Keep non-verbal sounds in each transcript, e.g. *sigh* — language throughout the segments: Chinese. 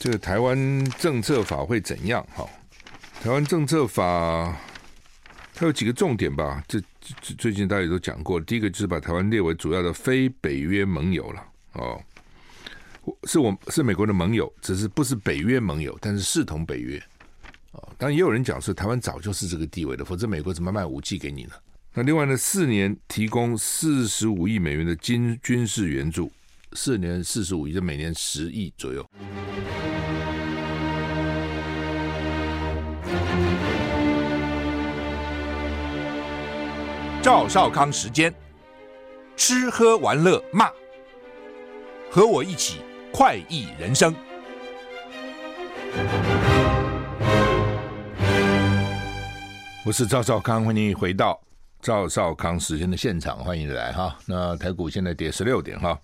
这个台湾政策法会怎样？哈，台湾政策法它有几个重点吧？这最最近大家也都讲过，第一个就是把台湾列为主要的非北约盟友了。哦，是我是美国的盟友，只是不是北约盟友，但是视同北约。哦，当然也有人讲说，台湾早就是这个地位的，否则美国怎么卖武器给你呢？那另外呢，四年提供四十五亿美元的军军事援助，四年四十五亿，就每年十亿左右。赵少康时间，吃喝玩乐骂，和我一起快意人生。我是赵少康，欢迎回到。赵少康时间的现场，欢迎你来哈。那台股现在跌十六点哈，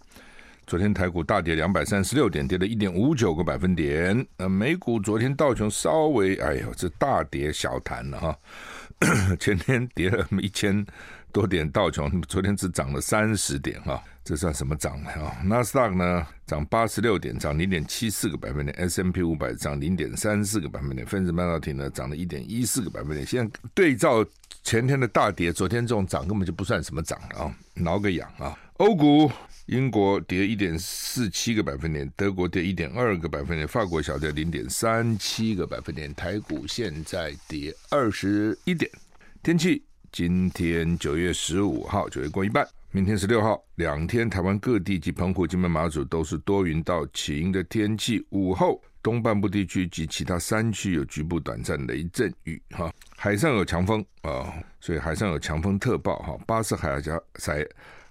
昨天台股大跌两百三十六点，跌了一点五九个百分点。呃，美股昨天道琼稍微，哎呦，这大跌小弹了哈。*coughs* 前天跌了一千多点，道琼昨天只涨了三十点哈，这算什么涨呢？啊，纳斯达克呢涨八十六点，涨零点七四个百分点，S M P 五百涨零点三四个百分点；分子半导体呢涨了一点一四个百分点。现在对照前天的大跌，昨天这种涨根本就不算什么涨了啊，挠个痒啊！欧股，英国跌一点四七个百分点，德国跌一点二个百分点，法国小跌零点三七个百分点，台股现在跌二十一点。天气。今天九月十五号，九月过一半，明天十六号，两天台湾各地及澎湖、金门、马祖都是多云到晴的天气。午后东半部地区及其他山区有局部短暂雷阵雨，哈，海上有强风啊，所以海上有强风特报哈。巴士海峡在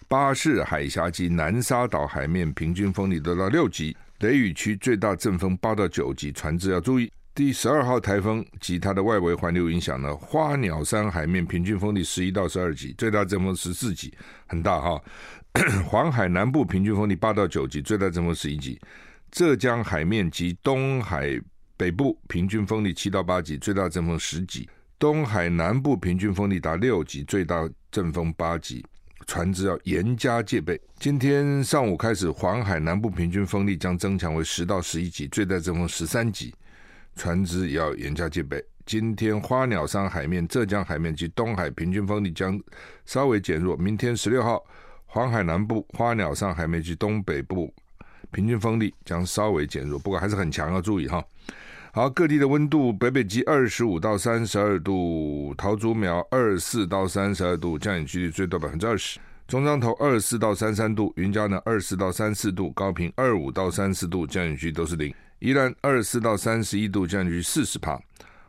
巴士海峡及南沙岛海面平均风力得到六级，雷雨区最大阵风八到九级，船只要注意。第十二号台风及它的外围环流影响呢，花鸟山海面平均风力十一到十二级，最大阵风十四级，很大哈。*coughs* 黄海南部平均风力八到九级，最大阵风十一级。浙江海面及东海北部平均风力七到八级，最大阵风十级。东海南部平均风力达六级，最大阵风八级，船只要严加戒备。今天上午开始，黄海南部平均风力将增强为十到十一级，最大阵风十三级。船只也要严加戒备。今天花鸟山海面、浙江海面及东海平均风力将稍微减弱。明天十六号，黄海南部、花鸟山海面及东北部平均风力将稍微减弱，不过还是很强，要注意哈。好，各地的温度：北北基二十五到三十二度，桃竹苗二十四到三十二度，降雨几率最多百分之二十；中彰投二十四到三三度，云嘉南二十四到三四度，高屏二五到三四度，降雨几率都是零。宜兰二十四到三十一度，降雨四十帕；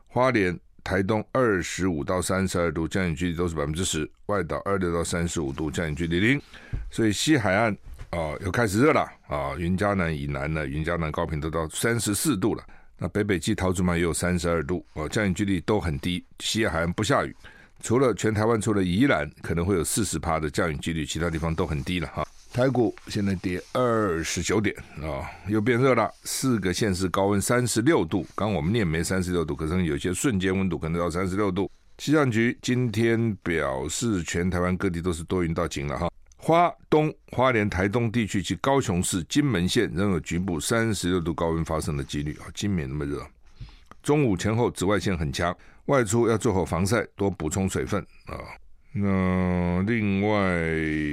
花莲、台东二十五到三十二度，降雨距离都是百分之十；外岛二六到三十五度，降雨距离零。所以西海岸啊，又开始热了啊！云嘉南以南呢，云嘉南高频都到三十四度了。那北北基桃竹苗也有三十二度哦，降雨几率都很低。西海岸不下雨，除了全台湾除了宜兰可能会有四十趴的降雨几率，其他地方都很低了哈。台股现在跌二十九点啊、又变热了。四个县市高温三十六度，刚我们念没三十六度，可是有些瞬间温度可能到三十六度。气象局今天表示，全台湾各地都是多云到晴了哈。花东、花莲、台东地区及高雄市、金门县仍有局部三十六度高温发生的几率啊，今年那么热。中午前后紫外线很强，外出要做好防晒，多补充水分啊、那另外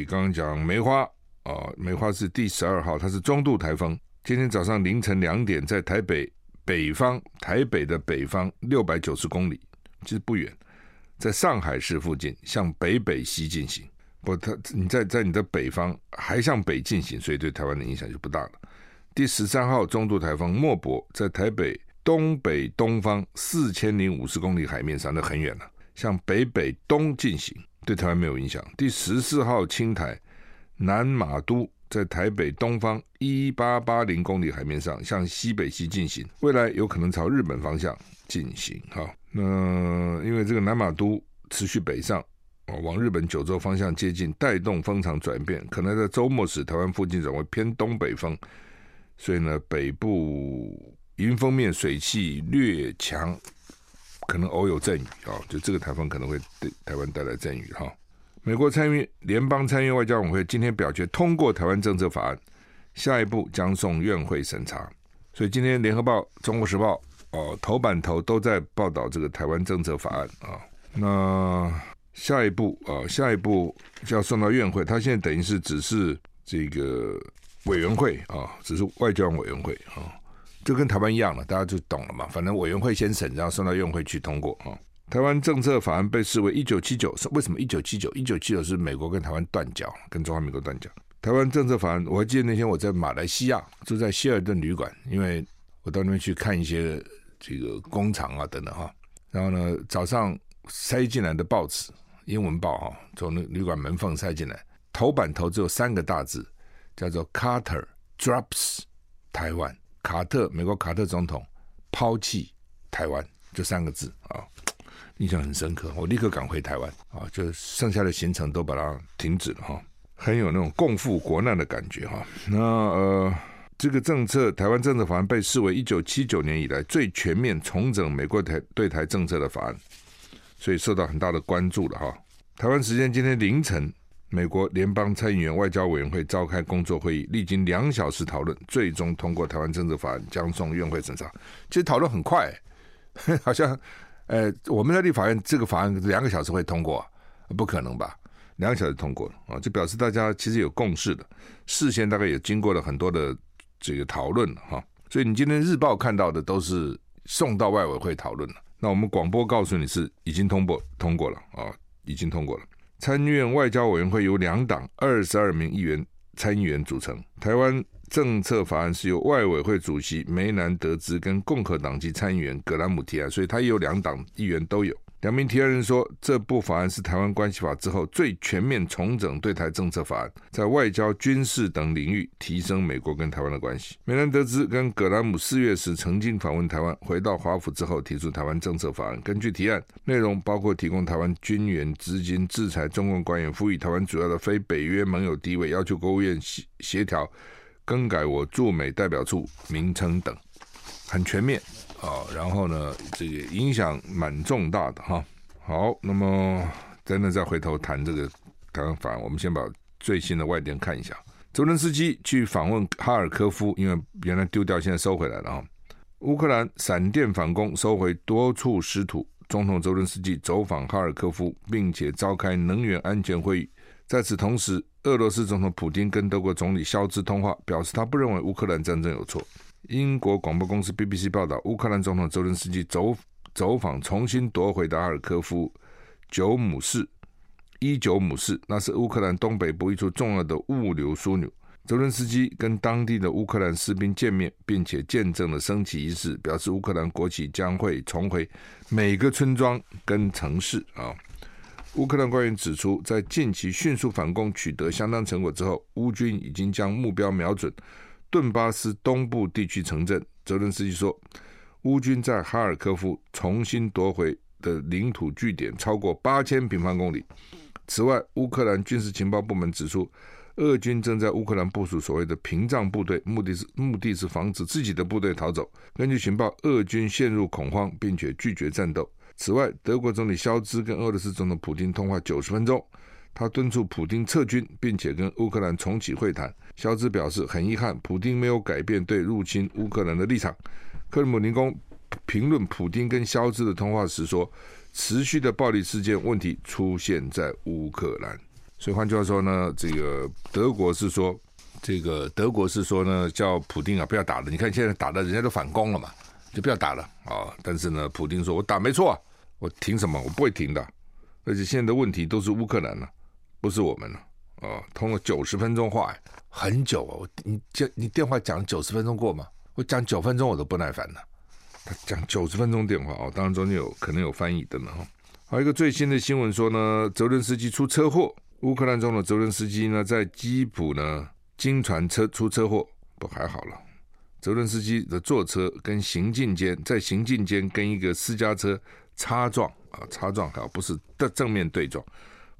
刚刚讲梅花。啊，梅花是第十二号，它是中度台风。今天早上凌晨两点，在台北北方，台北的北方六百九十公里，其实不远，在上海市附近向北北西进行。不，它你在在你的北方还向北进行，所以对台湾的影响就不大了。第十三号中度台风莫博在台北东北东方四千零五十公里海面上，那很远了，向北北东进行，对台湾没有影响。第十四号青台。南马都在台北东方一八八零公里海面上，向西北西进行，未来有可能朝日本方向进行。哈，那因为这个南马都持续北上，往日本九州方向接近，带动风场转变，可能在周末时台湾附近转为偏东北风，所以呢，北部迎风面水汽略强，可能偶有阵雨啊，就这个台风可能会对台湾带来阵雨哈。美国参议联邦参议外交委员会今天表决通过台湾政策法案，下一步将送院会审查。所以今天联合报、中国时报哦头版头都在报道这个台湾政策法案啊。那下一步啊，下一步就要送到院会，他现在等于是只是这个委员会啊，只是外交委员会啊，就跟台湾一样了，大家就懂了嘛。反正委员会先审，然后送到院会去通过啊。台湾政策法案被视为一九七九，为什么一九七九？一九七九是美国跟台湾断交，跟中华民国断交。台湾政策法案，我还记得那天我在马来西亚住在希尔顿旅馆，因为我到那边去看一些这个工厂啊等等哈。然后呢，早上塞进来的报纸，英文报哈，从那旅馆门缝塞进来，头版头只有三个大字，叫做 “Carter drops 台湾”，卡特美国卡特总统抛弃台湾，就三个字啊，印象很深刻。我立刻赶回台湾啊，就剩下的行程都把它停止了哈。很有那种共赴国难的感觉哈。那呃，这个政策，台湾政策法案被视为一九七九年以来最全面重整美国台对台政策的法案，所以受到很大的关注了哈。台湾时间今天凌晨，美国联邦参议员外交委员会召开工作会议，历经两小时讨论，最终通过台湾政治法案，将送院会审查。其实讨论很快，好像呃，我们在立法院这个法案两个小时会通过，不可能吧？两个小时通过啊，就表示大家其实有共识的，事先大概也经过了很多的这个讨论了哈。所以你今天日报看到的都是送到外委会讨论了。那我们广播告诉你是已经通过通过了啊，已经通过了。参议院外交委员会由两党二十二名议员参议员组成。台湾政策法案是由外委会主席梅南德兹跟共和党籍参议员格兰姆提案，所以他也有两党议员都有。两名提案人说，这部法案是台湾关系法之后最全面重整对台政策法案，在外交、军事等领域提升美国跟台湾的关系。美兰德兹跟葛兰姆四月时曾经访问台湾，回到华府之后提出台湾政策法案。根据提案内容，包括提供台湾军援资金、制裁中共官员、赋予台湾主要的非北约盟友地位、要求国务院协协调更改我驻美代表处名称等，很全面。啊，然后呢，这个影响蛮重大的哈。好，那么真的再回头谈这个台湾法案，我们先把最新的外电看一下。泽伦斯基去访问哈尔科夫，因为原来丢掉，现在收回来了啊。乌克兰闪电反攻，收回多处失土。总统泽伦斯基走访哈尔科夫，并且召开能源安全会议。在此同时，俄罗斯总统普京跟德国总理肖兹通话，表示他不认为乌克兰战争有错。英国广播公司 BBC 报道，乌克兰总统泽伦斯基走走访重新夺回的阿尔科夫九姆市伊久姆市，那是乌克兰东北部一处重要的物流枢纽。泽伦斯基跟当地的乌克兰士兵见面，并且见证了升旗仪式，表示乌克兰国旗将会重回每个村庄跟城市啊。乌克兰官员指出，在近期迅速反攻取得相当成果之后，乌军已经将目标瞄准。顿巴斯东部地区城镇，泽伦斯基说，乌军在哈尔科夫重新夺回的领土据点超过八千平方公里。此外，乌克兰军事情报部门指出，俄军正在乌克兰部署所谓的屏障部队，目的是目的是防止自己的部队逃走。根据情报，俄军陷入恐慌，并且拒绝战斗。此外，德国总理肖兹跟俄罗斯总统普京通话九十分钟。他敦促普京撤军，并且跟乌克兰重启会谈。肖兹表示很遗憾，普京没有改变对入侵乌克兰的立场。克里姆林宫评论普丁跟肖兹的通话时说，持续的暴力事件问题出现在乌克兰。所以换句话说呢，这个德国是说，这个德国是说呢，叫普丁啊不要打了。你看现在打的人家都反攻了嘛，就不要打了啊。但是呢，普丁说我打没错，我停什么？我不会停的。而且现在的问题都是乌克兰了。不是我们了，哦，通了九十分钟话，很久啊！我你讲你电话讲九十分钟过吗？我讲九分钟我都不耐烦了。他讲九十分钟电话哦，当然中间有可能有翻译的呢哈。还有一个最新的新闻说呢，泽伦斯基出车祸，乌克兰中的泽伦斯基呢在基辅呢经传车出车祸，不还好了？泽伦斯基的坐车跟行进间在行进间跟一个私家车擦撞啊，擦撞还好，不是的正面对撞。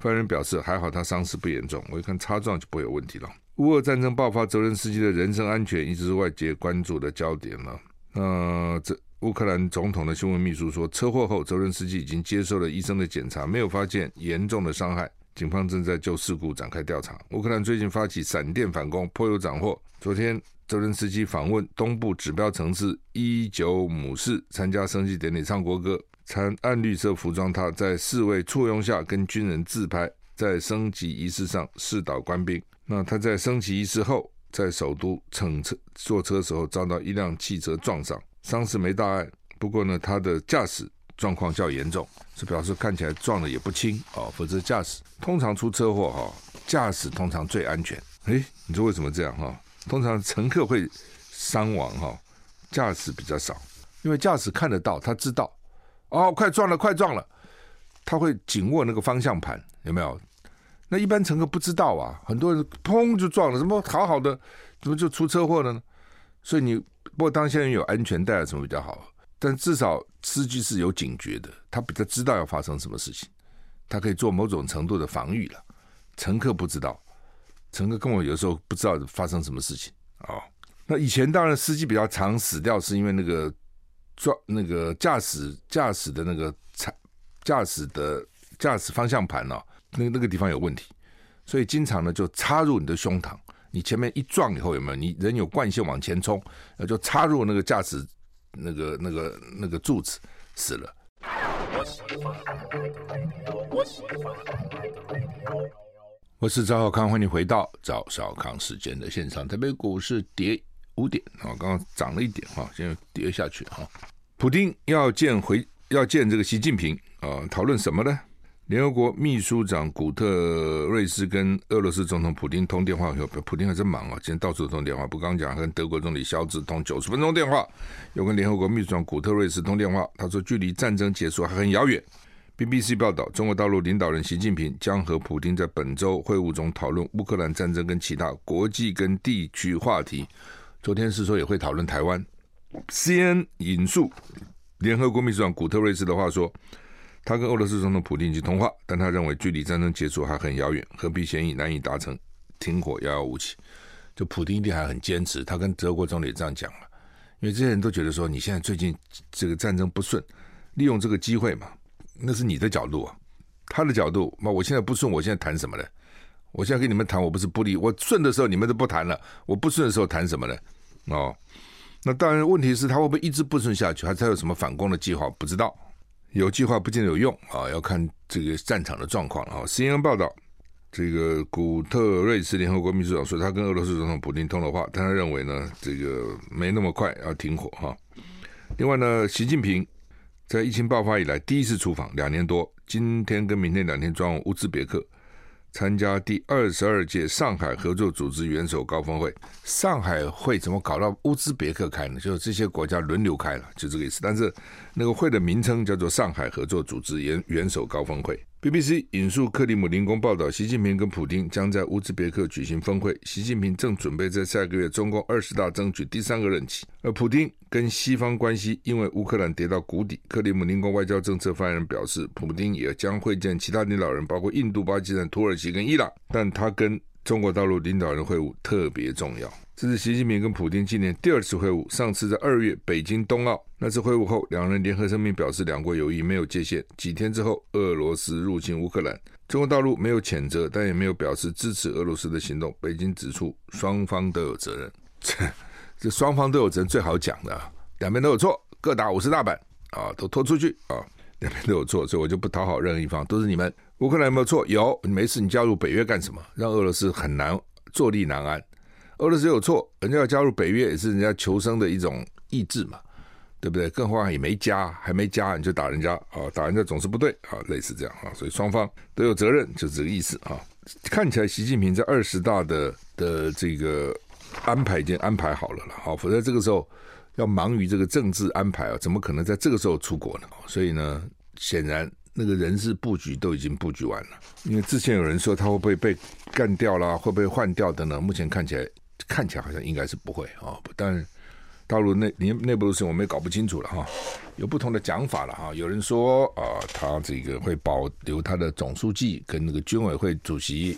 发言人表示，还好他伤势不严重，我一看擦撞就不会有问题了。乌俄战争爆发，泽伦斯基的人身安全一直是外界关注的焦点了。那这乌克兰总统的新闻秘书说，车祸后泽伦斯基已经接受了医生的检查，没有发现严重的伤害，警方正在就事故展开调查。乌克兰最近发起闪电反攻，颇有斩获。昨天泽伦斯基访问东部指标城市伊久姆市，参加升旗典礼，唱国歌，穿暗绿色服装。他在侍卫簇拥下跟军人自拍，在升旗仪式上视导官兵。那他在升旗仪式后，在首都乘车坐车时候遭到一辆汽车撞上，伤势没大碍。不过呢，他的驾驶状况较严重，这表示看起来撞的也不轻哦。否则驾驶通常出车祸哈，驾驶通常最安全。诶，你说为什么这样哈？通常乘客会伤亡哈，驾驶比较少，因为驾驶看得到，他知道哦，快撞了，快撞了，他会紧握那个方向盘，有没有？那一般乘客不知道啊，很多人砰就撞了，怎么好好的，怎么就出车祸了呢？所以你不过当现在有安全带啊什么比较好？但至少司机是有警觉的，他比较知道要发生什么事情，他可以做某种程度的防御了。乘客不知道，乘客跟我有时候不知道发生什么事情啊、哦。那以前当然司机比较常死掉，是因为那个撞那个驾驶驾驶的那个驾驾驶的驾驶方向盘哦，那那个地方有问题，所以经常呢就插入你的胸膛，你前面一撞以后有没有？你人有惯性往前冲，那就插入那个驾驶。那个、那个、那个柱子死了。我是赵少康，欢迎回到赵少康时间的现场。台北股市跌五点啊，刚刚涨了一点哈，现在跌下去哈。普丁要见回要见这个习近平啊，讨论什么呢？联合国秘书长古特瑞斯跟俄罗斯总统普丁通电话以后，普丁还真忙啊，今天到处通电话。不刚讲跟德国总理肖兹通九十分钟电话，又跟联合国秘书长古特瑞斯通电话。他说，距离战争结束还很遥远。BBC 报道，中国大陆领导人习近平将和普丁在本周会晤中讨论乌克兰战争跟其他国际跟地区话题。昨天是说也会讨论台湾。CNN 引述联合国秘书长古特瑞斯的话说。他跟俄罗斯总统普丁已经通话，但他认为距离战争结束还很遥远，和平协议难以达成，停火遥遥无期。就普丁一定还很坚持，他跟德国总理这样讲了，因为这些人都觉得说，你现在最近这个战争不顺，利用这个机会嘛，那是你的角度啊，他的角度，那我现在不顺，我现在谈什么呢？我现在跟你们谈，我不是不利，我顺的时候你们都不谈了，我不顺的时候谈什么呢？哦，那当然，问题是他会不会一直不顺下去，还是他有什么反攻的计划？不知道。有计划不见得有用啊，要看这个战场的状况啊。CNN 报道，这个古特瑞斯联合国秘书长说，他跟俄罗斯总统普京通了话，但他认为呢，这个没那么快要停火哈。另外呢，习近平在疫情爆发以来第一次出访，两年多，今天跟明天两天转乌兹别克。参加第二十二届上海合作组织元首高峰会，上海会怎么搞到乌兹别克开呢？就是这些国家轮流开了，就这个意思。但是那个会的名称叫做上海合作组织元元首高峰会。BBC 引述克里姆林宫报道，习近平跟普丁将在乌兹别克举行峰会。习近平正准备在下个月中共二十大争取第三个任期，而普丁跟西方关系因为乌克兰跌到谷底。克里姆林宫外交政策发言人表示，普丁也将会见其他领导人，包括印度、巴基斯坦、土耳其跟伊朗，但他跟中国大陆领导人会晤特别重要。这是习近平跟普京今年第二次会晤，上次在二月北京冬奥。那次会晤后，两人联合声明表示，两国友谊没有界限。几天之后，俄罗斯入侵乌克兰，中国大陆没有谴责，但也没有表示支持俄罗斯的行动。北京指出，双方都有责任。这 *laughs* 这双方都有责任，最好讲的，两边都有错，各打五十大板啊，都拖出去啊，两边都有错，所以我就不讨好任何一方，都是你们。乌克兰有没有错？有，没事，你加入北约干什么？让俄罗斯很难坐立难安。俄罗斯有错，人家要加入北约也是人家求生的一种意志嘛，对不对？更何况也没加，还没加你就打人家啊，打人家总是不对啊，类似这样啊，所以双方都有责任，就是这个意思啊。看起来习近平在二十大的的这个安排已经安排好了了，好，否则这个时候要忙于这个政治安排啊，怎么可能在这个时候出国呢？所以呢，显然那个人事布局都已经布局完了。因为之前有人说他会不会被干掉啦，会不会换掉的呢？目前看起来。看起来好像应该是不会啊，但大陆内内内部的事情我们也搞不清楚了哈，有不同的讲法了哈。有人说啊，他这个会保留他的总书记跟那个军委会主席，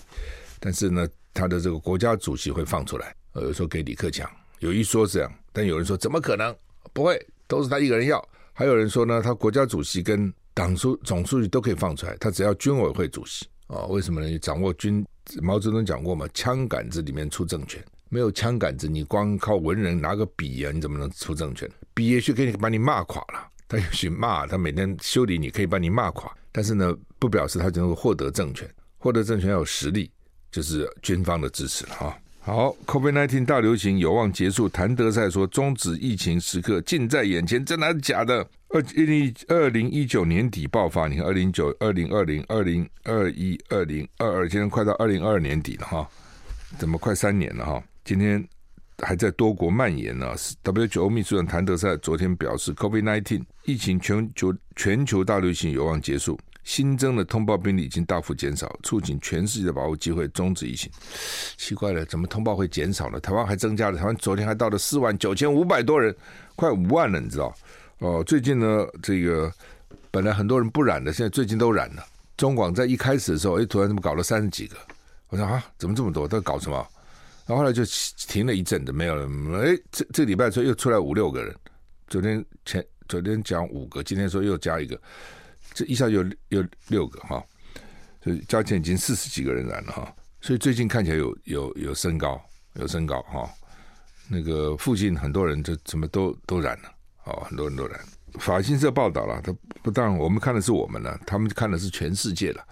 但是呢，他的这个国家主席会放出来，呃，说给李克强，有一说这样，但有人说怎么可能不会，都是他一个人要。还有人说呢，他国家主席跟党书总书记都可以放出来，他只要军委会主席啊？为什么呢？掌握军？毛泽东讲过嘛，枪杆子里面出政权。没有枪杆子，你光靠文人拿个笔啊，你怎么能出政权？笔也许可以把你骂垮了，他也许骂他每天修理你，可以把你骂垮，但是呢，不表示他就能够获得政权。获得政权要有实力，就是军方的支持了哈。好，COVID-19 大流行有望结束。谭德赛说，终止疫情时刻近在眼前，真的还是假的？二零二零一九年底爆发，你看二零九、二零二零、二零二一、二零二二，现在快到二零二二年底了哈，怎么快三年了哈？今天还在多国蔓延呢。WHO 秘书长谭德赛昨天表示，COVID-19 疫情全球全球大流行有望结束。新增的通报病例已经大幅减少，促进全世界的把握机会终止疫情。奇怪了，怎么通报会减少了？台湾还增加了，台湾昨天还到了四万九千五百多人，快五万了，你知道？哦，最近呢，这个本来很多人不染的，现在最近都染了。中广在一开始的时候，哎，突然怎么搞了三十几个？我说啊，怎么这么多？都搞什么？然后后来就停了一阵子，没有了。哎，这这礼拜说又出来五六个人，昨天前昨天讲五个，今天说又加一个。这一下有有六个哈，所以加起来已经四十几个人染了哈，所以最近看起来有有有升高，有升高哈。那个附近很多人就怎么都都染了，哦，很多人都染。法新社报道了，他不但我们看的是我们了，他们看的是全世界了。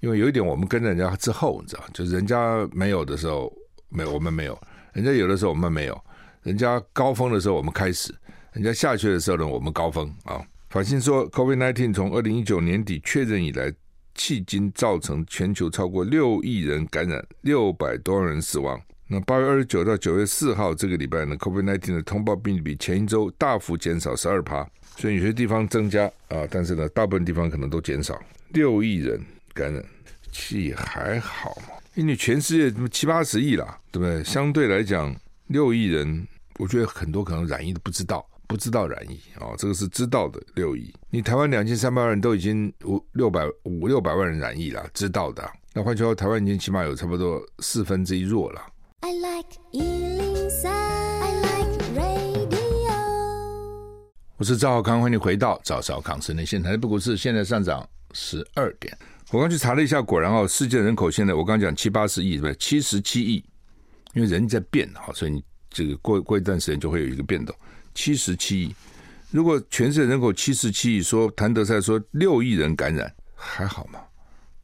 因为有一点，我们跟着人家之后，你知道，就是人家没有的时候没有，我们没有；人家有的时候我们没有；人家高峰的时候我们开始，人家下去的时候呢，我们高峰啊。法新说，COVID-19 从二零一九年底确认以来，迄今造成全球超过六亿人感染，六百多万人死亡。那八月二十九到九月四号这个礼拜呢，COVID-19 的通报病例比前一周大幅减少十二趴，所以有些地方增加啊，但是呢，大部分地方可能都减少。六亿人感染，气还好嘛，因为你全世界七八十亿啦，对不对？相对来讲，六亿人，我觉得很多可能染疫的不知道。不知道染疫啊、哦，这个是知道的六亿。你台湾两千三百万人都已经五六百五六百万人染疫了，知道的。那换句话说，台湾已经起码有差不多四分之一弱了。I like 103, I like radio。我是赵浩康，欢迎你回到赵少康室内现场。台北股市现在上涨十二点。我刚去查了一下，果然哦，世界人口现在我刚讲七八十亿，对不对？七十七亿，因为人在变哈，所以你这个过过一段时间就会有一个变动。七十七亿，如果全世界人口七十七亿，说谭德塞说六亿人感染还好吗？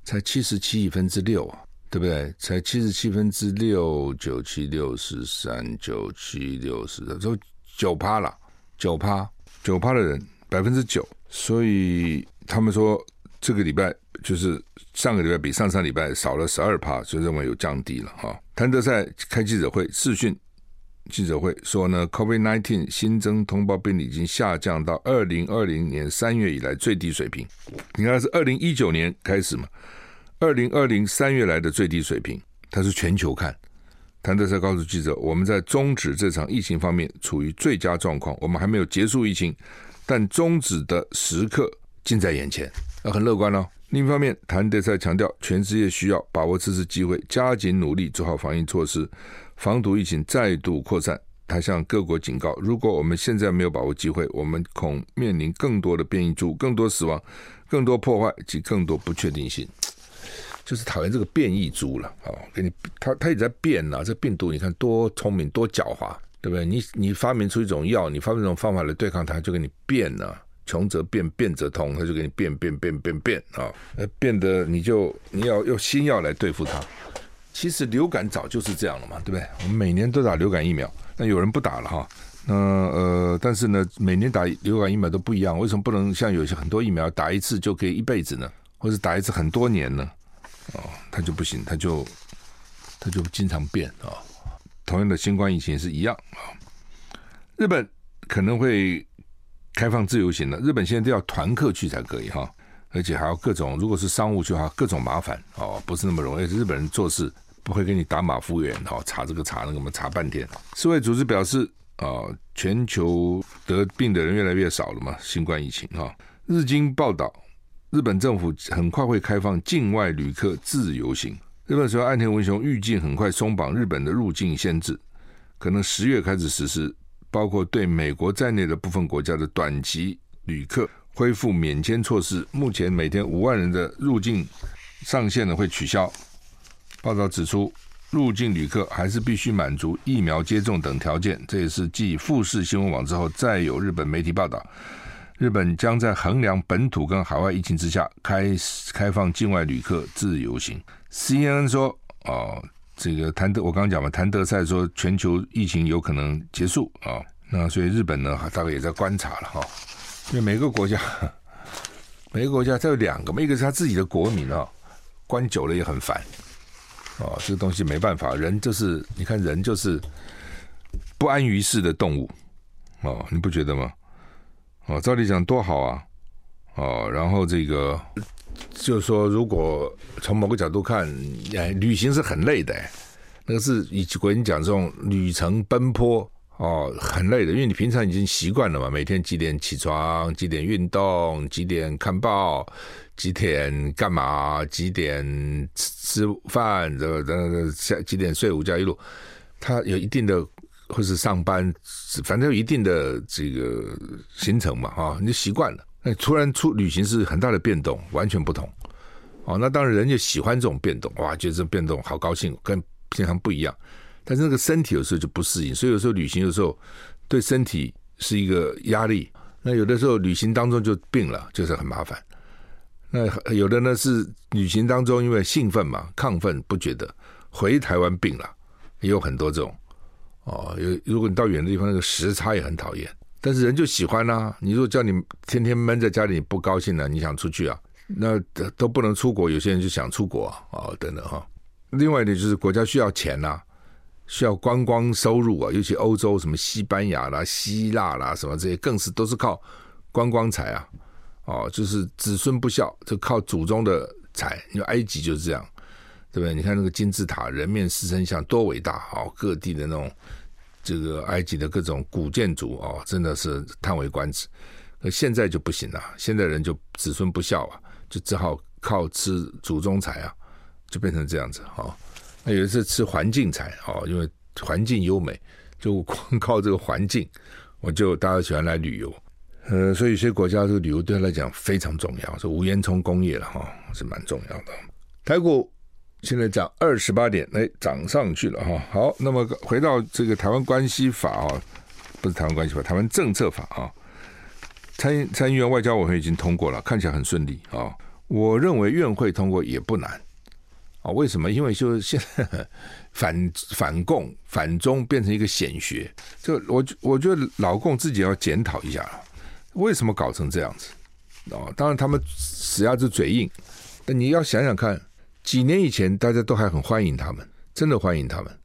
才七十七亿分之六啊，对不对？才七十七分之六，九七六十三，九七六十三，就九趴了，九趴，九趴的人百分之九，所以他们说这个礼拜就是上个礼拜比上上礼拜少了十二趴，就认为有降低了哈。谭德赛开记者会视讯。记者会说呢，COVID-19 新增通报病例已经下降到二零二零年三月以来最低水平。你看是二零一九年开始嘛，二零二零三月来的最低水平。它是全球看，谭德赛告诉记者，我们在终止这场疫情方面处于最佳状况。我们还没有结束疫情，但终止的时刻近在眼前，那很乐观哦。另一方面，谭德塞强调，全世界需要把握这次机会，加紧努力做好防疫措施。防堵疫情再度扩散，他向各国警告：如果我们现在没有把握机会，我们恐面临更多的变异株、更多死亡、更多破坏及更多不确定性。就是讨厌这个变异株了啊！给你，他他也在变呐、啊。这病毒你看多聪明、多狡猾，对不对？你你发明出一种药，你发明一种方法来对抗它，就给你变了、啊。穷则变，变则通，他就给你变变变变变啊！呃，变得你就你要用新药来对付它。其实流感早就是这样了嘛，对不对？我们每年都打流感疫苗，那有人不打了哈。那呃，但是呢，每年打流感疫苗都不一样，为什么不能像有些很多疫苗打一次就可以一辈子呢？或者打一次很多年呢？哦，他就不行，他就他就经常变啊、同样的新冠疫情是一样啊、日本可能会开放自由行了，日本现在都要团客去才可以哈。而且还要各种，如果是商务去的话，各种麻烦哦，不是那么容易。日本人做事不会给你打马虎眼哦，查这个查那个，我们查半天。世卫组织表示啊、全球得病的人越来越少了嘛，新冠疫情哈、哦。日经报道，日本政府很快会开放境外旅客自由行。日本首相岸田文雄预计很快松绑日本的入境限制，可能十月开始实施，包括对美国在内的部分国家的短期旅客。恢复免签措施，目前每天五万人的入境上限呢会取消。报道指出，入境旅客还是必须满足疫苗接种等条件。这也是继富士新闻网之后，再有日本媒体报道，日本将在衡量本土跟海外疫情之下，开开放境外旅客自由行。CNN 说，哦，这个谭德，我刚刚讲嘛，谭德赛说全球疫情有可能结束啊、那所以日本呢，大概也在观察了哈、因为每个国家，*laughs* 每个国家它有两个嘛，一个是他自己的国民啊、哦，关久了也很烦。哦，这个东西没办法，人就是你看，人就是不安于世的动物，哦，你不觉得吗？哦，照理讲多好啊，哦，然后这个就是说，如果从某个角度看，哎，旅行是很累的，那个是以国人讲这种旅程奔波，哦，很累的，因为你平常已经习惯了嘛，每天几点起床，几点运动，几点看报。几点干嘛？几点吃饭？这个下几点睡午觉？一路，他有一定的，或是上班，反正有一定的这个行程嘛，哈，你就习惯了。那突然出旅行是很大的变动，完全不同。哦，那当然人就喜欢这种变动，哇，觉得这变动好高兴，跟平常不一样。但是那个身体有时候就不适应，所以有时候旅行有时候对身体是一个压力。那有的时候旅行当中就病了，就是很麻烦。那有的呢是旅行当中因为兴奋嘛，亢奋不觉得，回台湾病了，也有很多这种哦。有如果你到远的地方，那个时差也很讨厌，但是人就喜欢啊。你如果叫你天天闷在家里，你不高兴了，你想出去啊，那都不能出国。有些人就想出国啊，哦，等等哈。另外一点就是国家需要钱呐，需要观光收入啊，尤其欧洲什么西班牙啦、希腊啦什么这些，更是都是靠观光财啊。哦，就是子孙不孝，就靠祖宗的财。因为埃及就是这样，对不对？你看那个金字塔，人面狮身像，多伟大！哦，各地的那种这个埃及的各种古建筑，哦，真的是叹为观止。那现在就不行了，现在人就子孙不孝啊，就只好靠吃祖宗财啊，就变成这样子。哦，那有一次吃环境财，哦，因为环境优美，就光靠这个环境，我就大家喜欢来旅游。呃，所以有些国家这个旅游对他来讲非常重要，是无烟囱工业了哈，是蛮重要的。台股现在涨二十八点，哎，涨上去了哈。好，那么回到这个台湾关系法啊，不是台湾关系法，台湾政策法啊，参参议院外交委员会已经通过了，看起来很顺利啊。我认为院会通过也不难啊。为什么？因为就是现在反 *laughs* 反共反中变成一个显学，就我我觉得老共自己要检讨一下了。为什么搞成这样子？哦，当然他们死鸭子嘴硬，但你要想想看，几年以前大家都还很欢迎他们，真的欢迎他们。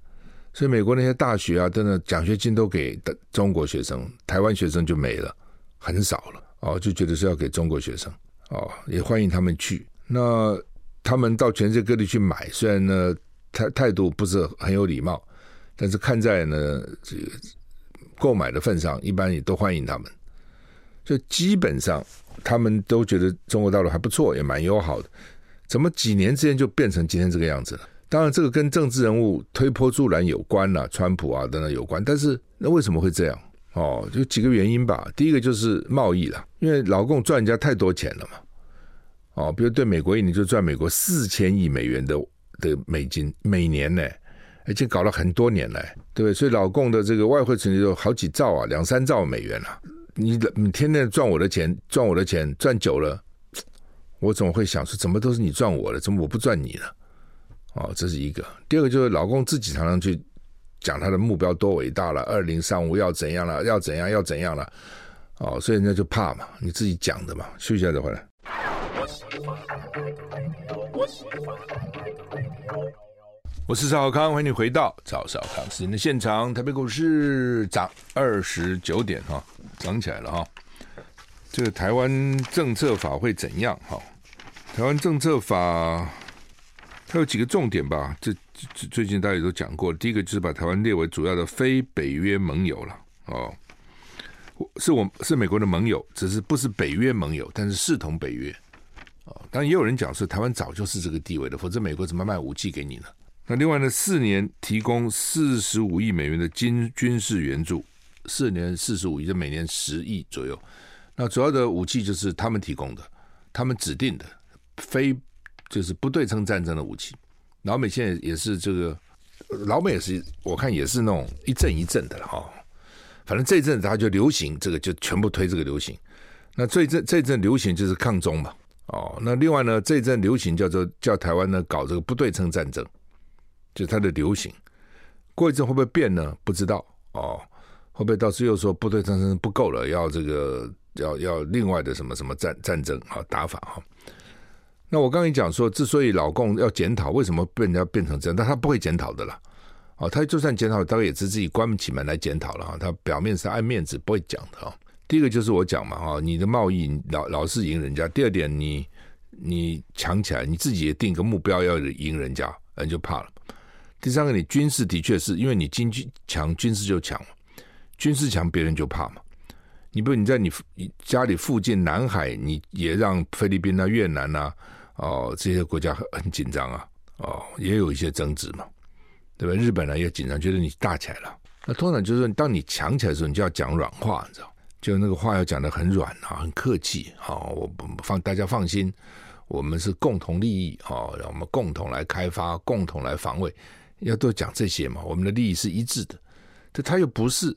所以美国那些大学啊，真的奖学金都给的中国学生，台湾学生就没了，很少了。哦，就觉得是要给中国学生，哦，也欢迎他们去。那他们到全世界各地去买，虽然呢态态度不是很有礼貌，但是看在呢这个购买的份上，一般也都欢迎他们。就基本上，他们都觉得中国大陆还不错，也蛮友好的。怎么几年之间就变成今天这个样子了？当然，这个跟政治人物推波助澜有关了，川普啊等等有关。但是，那为什么会这样？哦，就几个原因吧。第一个就是贸易了，因为老共赚人家太多钱了嘛。哦，比如对美国，你就赚美国四千亿美元的的美金每年呢，已经搞了很多年了，对不对？所以老共的这个外汇存底有好几兆啊，两三兆美元了。你你天天赚我的钱，赚我的钱，赚久了，我总会想说，怎么都是你赚我的，怎么我不赚你呢？哦，这是一个。第二个就是老公自己常常去讲他的目标多伟大了，二零三五要怎样了，要怎样要怎样了，哦，所以人家就怕嘛，你自己讲的嘛。休息一下再回来。我是赵少康，欢迎你回到赵少康时间的现场。台北股市涨二十九点哈，涨起来了哈。这个台湾政策法会怎样哈？台湾政策法它有几个重点吧？这最近大家也都讲过。第一个就是把台湾列为主要的非北约盟友了哦，是我是美国的盟友，只是不是北约盟友，但是视同北约哦。当然也有人讲说，台湾早就是这个地位了，否则美国怎么卖武器给你呢？那另外呢，四年提供四十五亿美元的军军事援助，四年四十五亿，就每年十亿左右。那主要的武器就是他们提供的，他们指定的，非就是不对称战争的武器。老美现在也是这个老美也是，我看也是那种一阵一阵的了哈。反正这一阵子他就流行这个，就全部推这个流行。那这一阵这一阵流行就是抗中嘛。哦，那另外呢，这一阵流行叫做叫台湾呢搞这个不对称战争，就是它的流行。过一阵会不会变呢？不知道哦。会不会到时候又说不对称战争不够了，要这个要要另外的什么什么战战争啊打法哈？那我刚刚讲说，之所以老共要检讨，为什么被人家变成这样？但他不会检讨的啦。哦，他就算检讨，大概也是自己关不起门来检讨了哈。他表面是爱面子，不会讲的哈。第一个就是我讲嘛哈，你的贸易老老是赢人家。第二点，你你强起来，你自己也定个目标要赢人家，人就怕了。第三个，你军事的确是因为你经济强，军事就强，军事强别人就怕嘛。你不，你在你家里附近南海，你也让菲律宾啊、越南啊。哦，这些国家很很紧张啊，哦，也有一些争执嘛，对吧？日本呢也紧张，觉得你大起来了。那通常就是说，当你强起来的时候，你就要讲软话，你知道？就那个话要讲得很软啊，很客气。好，我放大家放心，我们是共同利益，好，让我们共同来开发，共同来防卫，要多讲这些嘛。我们的利益是一致的。这他又不是，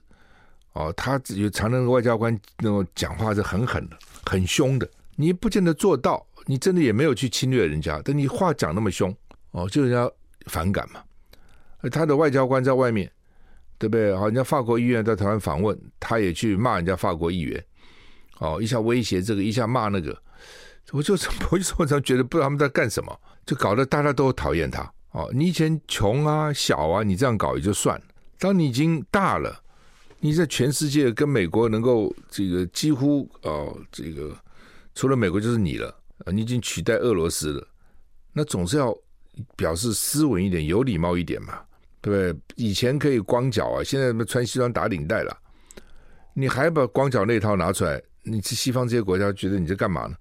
哦，他有常常外交官那种讲话是很狠的，很凶的，你不见得做到。你真的也没有去侵略人家，但你话讲那么凶哦，就人家反感嘛。他的外交官在外面，对不对？好，人家法国议员在台湾访问，他也去骂人家法国议员，哦，一下威胁这个，一下骂那个。我就我就常常觉得不知道他们在干什么，就搞得大家都讨厌他。哦，你以前穷啊、小啊，你这样搞也就算了。当你已经大了，你在全世界跟美国能够这个几乎哦，这个除了美国就是你了。啊，你已经取代俄罗斯了，那总是要表示斯文一点、有礼貌一点嘛，对不对？以前可以光脚啊，现在穿西装打领带了，你还把光脚那套拿出来，你去西方这些国家觉得你在干嘛呢？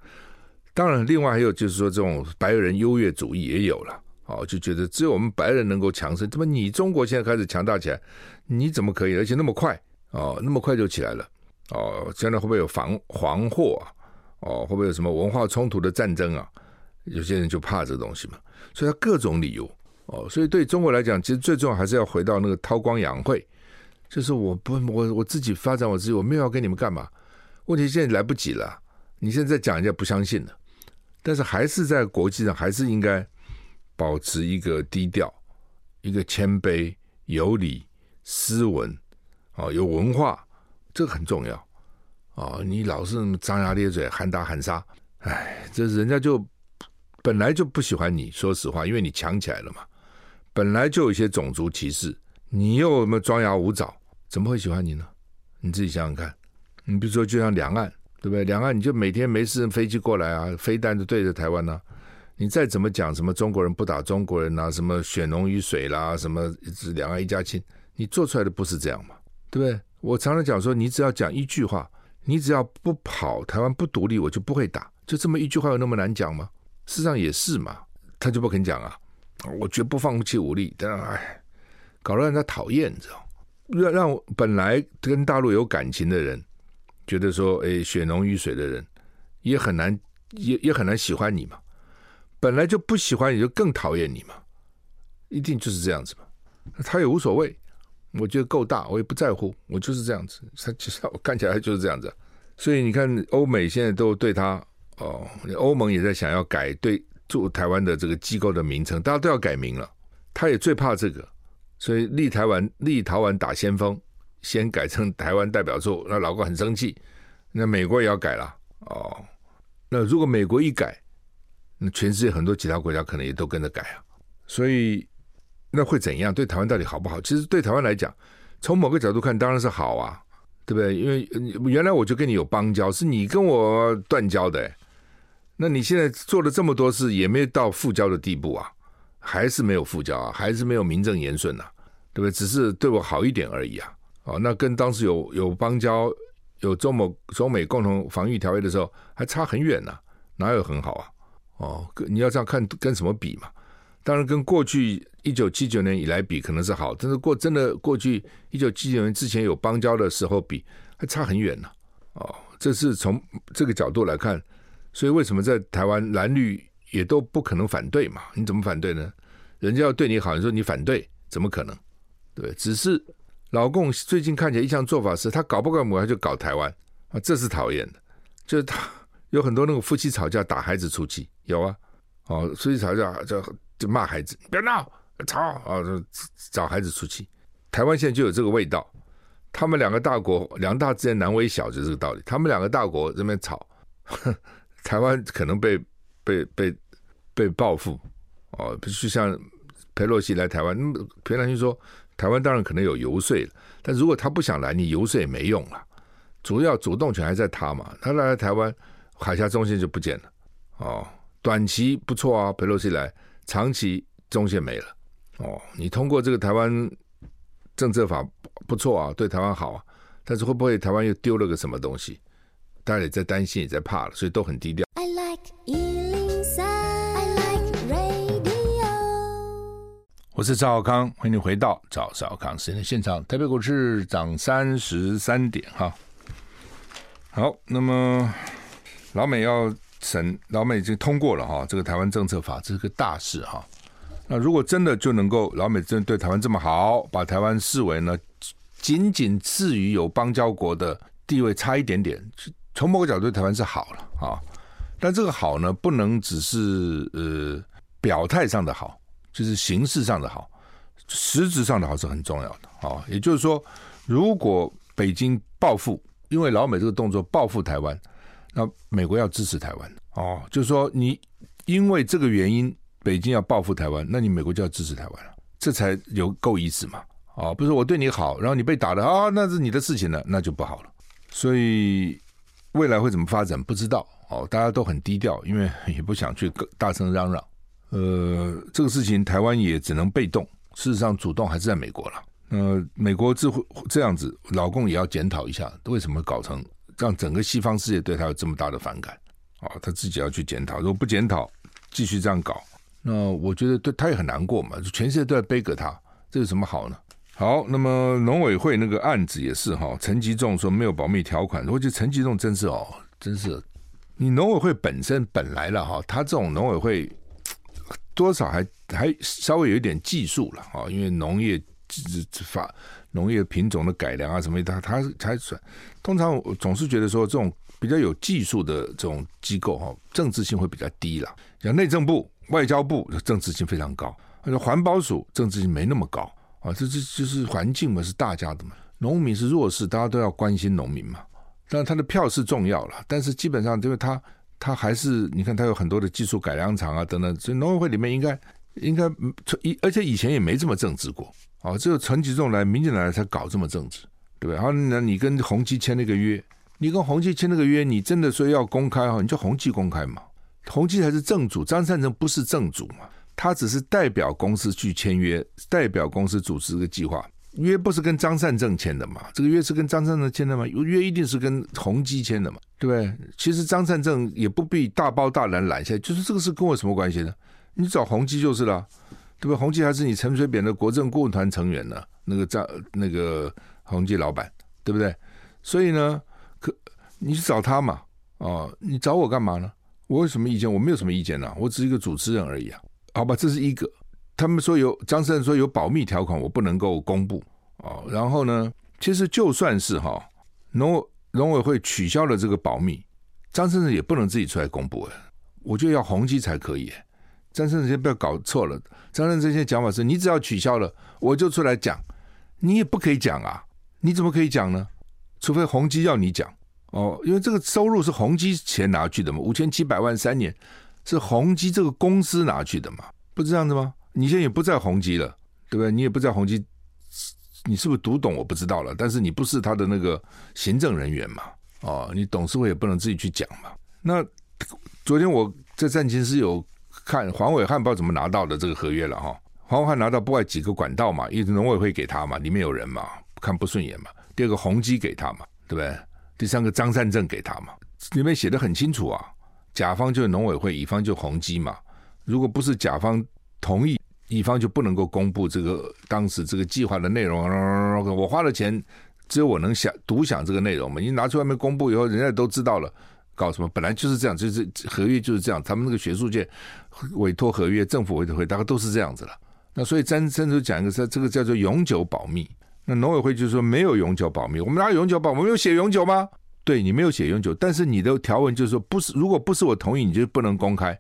当然，另外还有就是说，这种白人优越主义也有了，哦，就觉得只有我们白人能够强盛，怎么你中国现在开始强大起来，你怎么可以？而且那么快，哦，那么快就起来了，哦，将来会不会有防黄祸啊？哦，会不会有什么文化冲突的战争啊？有些人就怕这东西嘛，所以他各种理由哦。所以对中国来讲，其实最重要还是要回到那个韬光养晦，就是我不我我自己发展我自己，我没有要跟你们干嘛。问题现在来不及了，你现在讲人家不相信了，但是还是在国际上还是应该保持一个低调、一个谦卑、有礼、斯文，哦，有文化，这个很重要。哦，你老是张牙咧嘴、喊打喊杀，哎，这人家就本来就不喜欢你。说实话，因为你强起来了嘛，本来就有一些种族歧视，你又那么张牙舞爪，怎么会喜欢你呢？你自己想想看。你比如说，就像两岸，对不对？两岸你就每天没事飞机过来啊，飞弹就对着台湾呢、你再怎么讲什么中国人不打中国人啊，什么血浓于水啦，什么两岸一家亲，你做出来的不是这样嘛？对不对？我常常讲说，你只要讲一句话。你只要不跑，台湾不独立，我就不会打。就这么一句话，有那么难讲吗？事实上也是嘛，他就不肯讲啊。我绝不放弃武力，但哎，搞得让人家讨厌，你知道？让让本来跟大陆有感情的人，觉得说，哎，血浓于水的人，也很难，也也很难喜欢你嘛。本来就不喜欢你，就更讨厌你嘛。一定就是这样子嘛。他也无所谓。我觉得够大，我也不在乎，我就是这样子。他其实我看起来就是这样子，所以你看，欧美现在都对他哦，欧盟也在想要改对驻台湾的这个机构的名称，大家都要改名了。他也最怕这个，所以立台湾立陶宛打先锋，先改成台湾代表处，那老共很生气。那美国也要改了哦。那如果美国一改，那全世界很多其他国家可能也都跟着改啊。所以。那会怎样？对台湾到底好不好？其实对台湾来讲，从某个角度看，当然是好啊，对不对？因为原来我就跟你有邦交，是你跟我断交的。那你现在做了这么多事，也没到复交的地步啊，还是没有复交啊，还是没有名正言顺呐，对不对？只是对我好一点而已啊。哦，那跟当时有有邦交、有中美中美共同防御条约的时候，还差很远呢，哪有很好啊？哦，你要这样看，跟什么比嘛？当然，跟过去一九七九年以来比，可能是好，但是过真的过去一九七九年之前有邦交的时候比，还差很远呢。哦，这是从这个角度来看，所以为什么在台湾蓝绿也都不可能反对嘛？你怎么反对呢？人家要对你好，你说你反对，怎么可能？对，只是老共最近看起来一项做法是，他搞不搞母，他就搞台湾啊，这是讨厌的。就是他有很多那种夫妻吵架打孩子出气，有啊，哦，夫妻吵架就就骂孩子，别闹，吵啊，找孩子出气。台湾现在就有这个味道，他们两个大国，两大之间难为小，就这个道理。他们两个大国这边吵，*laughs* 台湾可能被被被被报复哦，就像裴洛西来台湾，那么裴兰就说，台湾当然可能有游说，但如果他不想来，你游说也没用了。主要主动权还在他嘛，他来了台湾，海峡中线就不见了。哦，短期不错啊，裴洛西来，长期中线没了。哦，你通过这个台湾政策法不错啊，对台湾好啊，但是会不会台湾又丢了个什么东西？大家也在担心，也在怕了，所以都很低调。I like 103, I like radio。我是赵少康，欢迎你回到赵少康时间的现场。台北股市涨三十三点哈。好，那么老美要审，老美已经通过了哈，这个台湾政策法，这是个大事哈。那如果真的就能够，老美真对台湾这么好，把台湾视为呢，仅仅次于友邦交国的地位差一点点，从某个角度对台湾是好了啊。但这个好呢，不能只是呃表态上的好，就是形式上的好，实质上的好是很重要的啊。也就是说，如果北京报复。因为老美这个动作报复台湾，那美国要支持台湾哦，就是说你因为这个原因，北京要报复台湾，那你美国就要支持台湾了，这才有够意思嘛？哦，不是我对你好，然后你被打的啊、那是你的事情了，那就不好了。所以未来会怎么发展不知道哦，大家都很低调，因为也不想去大声嚷嚷。呃，这个事情台湾也只能被动，事实上主动还是在美国了。呃，美国这会这样子，老共也要检讨一下，为什么搞成让整个西方世界对他有这么大的反感啊？他自己要去检讨，如果不检讨，继续这样搞，那我觉得对他也很难过嘛。就全世界都在背给他，这有什么好呢？好，那么农委会那个案子也是哈，陈吉仲说没有保密条款，我觉得陈吉仲真是哦，真是你农委会本身本来了哈，他这种农委会多少还还稍微有一点技术了啊，因为农业。这这法农业品种的改良啊什么，他他才算。通常我总是觉得说，这种比较有技术的这种机构哈，政治性会比较低了。像内政部、外交部政治性非常高，而且环保署政治性没那么高啊。这这就是环境嘛，是大家的嘛。农民是弱势，大家都要关心农民嘛。但他的票是重要了，但是基本上因为他他还是你看他有很多的技术改良厂啊等等，所以农委会里面应该应该以而且以前也没这么政治过。哦，只有陈吉仲来，民进党来才搞这么政治，对不对？然后那你跟宏基签那个约，你跟宏基签那个约，你真的说要公开哈，你就宏基公开嘛。宏基才是正主，张善政不是正主嘛，他只是代表公司去签约，代表公司组织这个计划，约不是跟张善政签的嘛？这个约是跟张善政签的嘛？约一定是跟宏基签的嘛？对不对？其实张善政也不必大包大揽揽下，就是这个事跟我什么关系呢？你找宏基就是了。对不？宏基还是你陈水扁的国政顾问团成员呢？那个张那个宏基老板，对不对？所以呢，可你去找他嘛？哦，你找我干嘛呢？我有什么意见？我没有什么意见呐，我只是一个主持人而已啊。好吧，这是一个。他们说有张胜说有保密条款，我不能够公布哦。然后呢，其实就算是哈农农委会取消了这个保密，张胜也不能自己出来公布哎，我觉得要宏基才可以。张善政先不要搞错了，张善政这些讲法是你只要取消了，我就出来讲，你也不可以讲啊，你怎么可以讲呢？除非宏基要你讲哦，因为这个收入是宏基钱拿去的嘛，五千七百万三年是宏基这个公司拿去的嘛，不是这样子吗？你现在也不在宏基了，对不对？你也不在宏基，你是不是读懂我不知道了，但是你不是他的那个行政人员嘛，哦，你董事会也不能自己去讲嘛。那昨天我在战情室有。看黄伟汉不知道怎么拿到的这个合约了哈，黄伟汉拿到不外几个管道嘛，一直农委会给他嘛，里面有人嘛，看不顺眼嘛。第二个宏基给他嘛，对不对？第三个张善政给他嘛，里面写的很清楚啊，甲方就是农委会，乙方就宏基嘛。如果不是甲方同意，乙方就不能够公布这个当时这个计划的内容。我花了钱，只有我能想独享这个内容嘛。你拿出外面公布以后，人家都知道了。搞什么？本来就是这样，就是合约就是这样。他们那个学术界委托合约，政府委托会，大概都是这样子了。那所以詹森就讲一个说，这个叫做永久保密。那农委会就说没有永久保密，我们哪有永久保密？我们有写永久吗？对，你没有写永久，但是你的条文就是说不是，如果不是我同意，你就不能公开，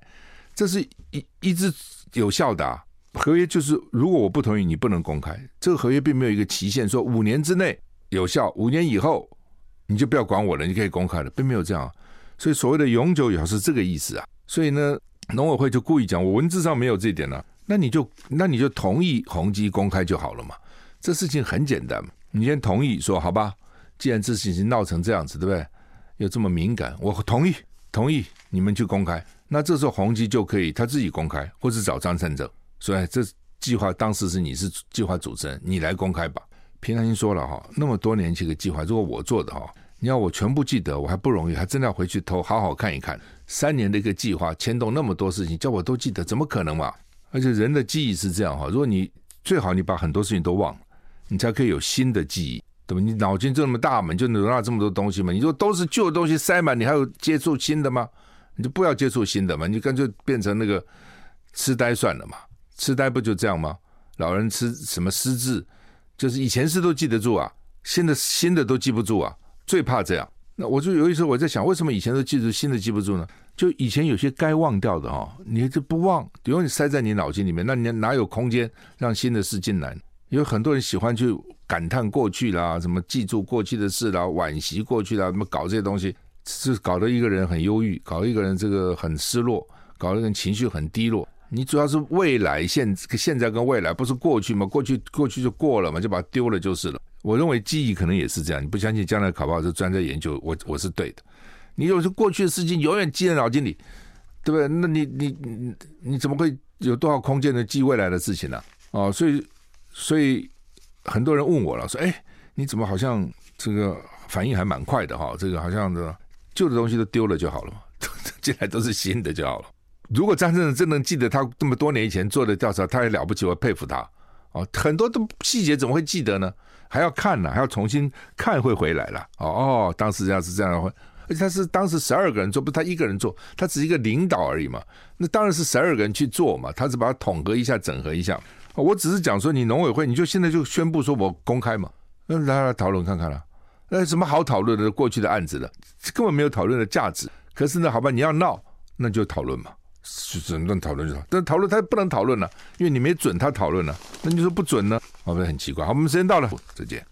这是一一直有效的啊。合约就是如果我不同意，你不能公开。这个合约并没有一个期限，说五年之内有效，五年以后你就不要管我了，你可以公开了，并没有这样。所以所谓的永久也是这个意思啊。所以呢，农委会就故意讲我文字上没有这一点呢、那你就那你就同意宏基公开就好了嘛。这事情很简单，你先同意说好吧。既然这事情闹成这样子，对不对？又这么敏感，我同意，同意你们去公开。那这时候宏基就可以他自己公开，或是找张善政。所以这计划当时是你是计划主持人，你来公开吧。平常心说了哈，那么多年前的计划，如果我做的哈，你要我全部记得，我还不容易，还真的要回去偷好好看一看。三年的一个计划，牵动那么多事情，叫我都记得，怎么可能嘛？而且人的记忆是这样哈，如果你最好你把很多事情都忘了，你才可以有新的记忆。对吧？你脑筋这么大嘛，你就容纳这么多东西嘛？你说都是旧的东西塞满，你还有接触新的吗？你就不要接触新的嘛，你干脆变成那个痴呆算了嘛。痴呆不就这样吗？老人痴什么失智，就是以前事都记得住啊，新的新的都记不住啊，最怕这样。那我就有一时候我在想，为什么以前都记住，新的记不住呢？就以前有些该忘掉的哈，你就不忘，永远塞在你脑筋里面，那你哪有空间让新的事进来？有很多人喜欢去。感叹过去啦，什么记住过去的事啦，惋惜过去啦，什么搞这些东西，是搞得一个人很忧郁，搞得一个人这个很失落，搞得一个人情绪很低落。你主要是未来现现在跟未来不是过去吗？过去过去就过了嘛，就把它丢了就是了。我认为记忆可能也是这样。你不相信，将来考不好是专家研究，我我是对的。你有些过去的事情永远记在脑筋里，对不对？那你你你你怎么会有多少空间能记未来的事情呢？啊？哦，所以所以。很多人问我了，说：“哎，你怎么好像这个反应还蛮快的哈？这个好像的旧的东西都丢了就好了嘛，进来都是新的就好了。如果张先生真能记得他这么多年以前做的调查，他也了不起，我佩服他哦。很多的细节怎么会记得呢？还要看呢，还要重新看会回来了。哦哦，当时这样是这样的，而且他是当时十二个人做，不是他一个人做，他只是一个领导而已嘛。那当然是十二个人去做嘛，他是把它统合一下，整合一下。”我只是讲说，你农委会，你就现在就宣布说我公开嘛，那来来讨论看看了。那什么好讨论的？过去的案子了，根本没有讨论的价值。可是呢，好吧，你要闹，那就讨论嘛，只能讨论就好。但讨论他不能讨论了，因为你没准他讨论了，那你说不准呢？好，不会很奇怪。好，我们时间到了，再见。